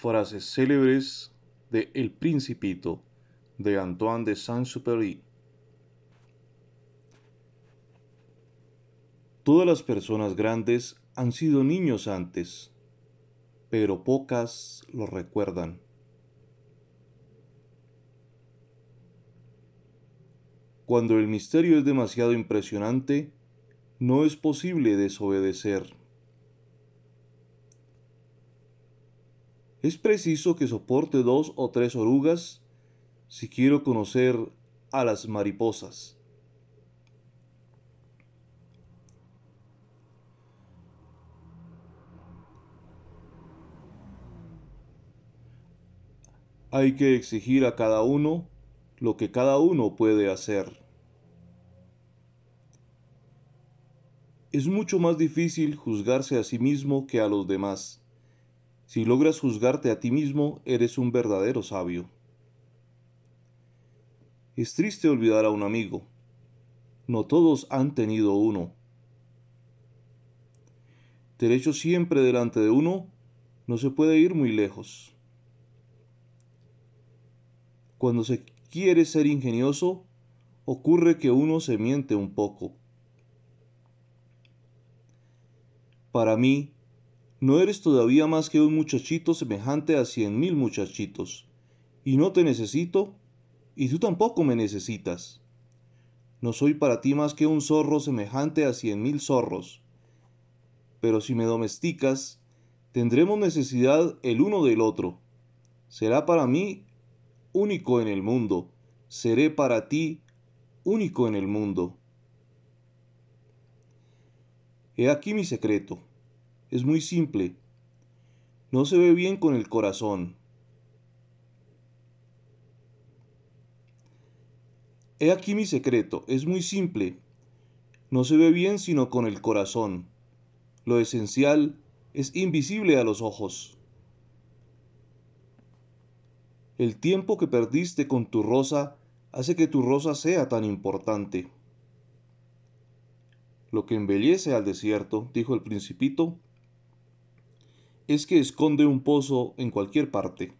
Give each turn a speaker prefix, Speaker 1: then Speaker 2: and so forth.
Speaker 1: Frases célebres de El Principito de Antoine de Saint-Exupéry. Todas las personas grandes han sido niños antes, pero pocas lo recuerdan. Cuando el misterio es demasiado impresionante, no es posible desobedecer. Es preciso que soporte dos o tres orugas si quiero conocer a las mariposas. Hay que exigir a cada uno lo que cada uno puede hacer. Es mucho más difícil juzgarse a sí mismo que a los demás. Si logras juzgarte a ti mismo, eres un verdadero sabio. Es triste olvidar a un amigo. No todos han tenido uno. Derecho siempre delante de uno, no se puede ir muy lejos. Cuando se quiere ser ingenioso, ocurre que uno se miente un poco. Para mí, no eres todavía más que un muchachito semejante a cien mil muchachitos, y no te necesito, y tú tampoco me necesitas. No soy para ti más que un zorro semejante a cien mil zorros. Pero si me domesticas, tendremos necesidad el uno del otro. Será para mí único en el mundo, seré para ti único en el mundo. He aquí mi secreto es muy simple. No se ve bien con el corazón. He aquí mi secreto, es muy simple. No se ve bien sino con el corazón. Lo esencial es invisible a los ojos. El tiempo que perdiste con tu rosa hace que tu rosa sea tan importante. Lo que embellece al desierto, dijo el principito, es que esconde un pozo en cualquier parte.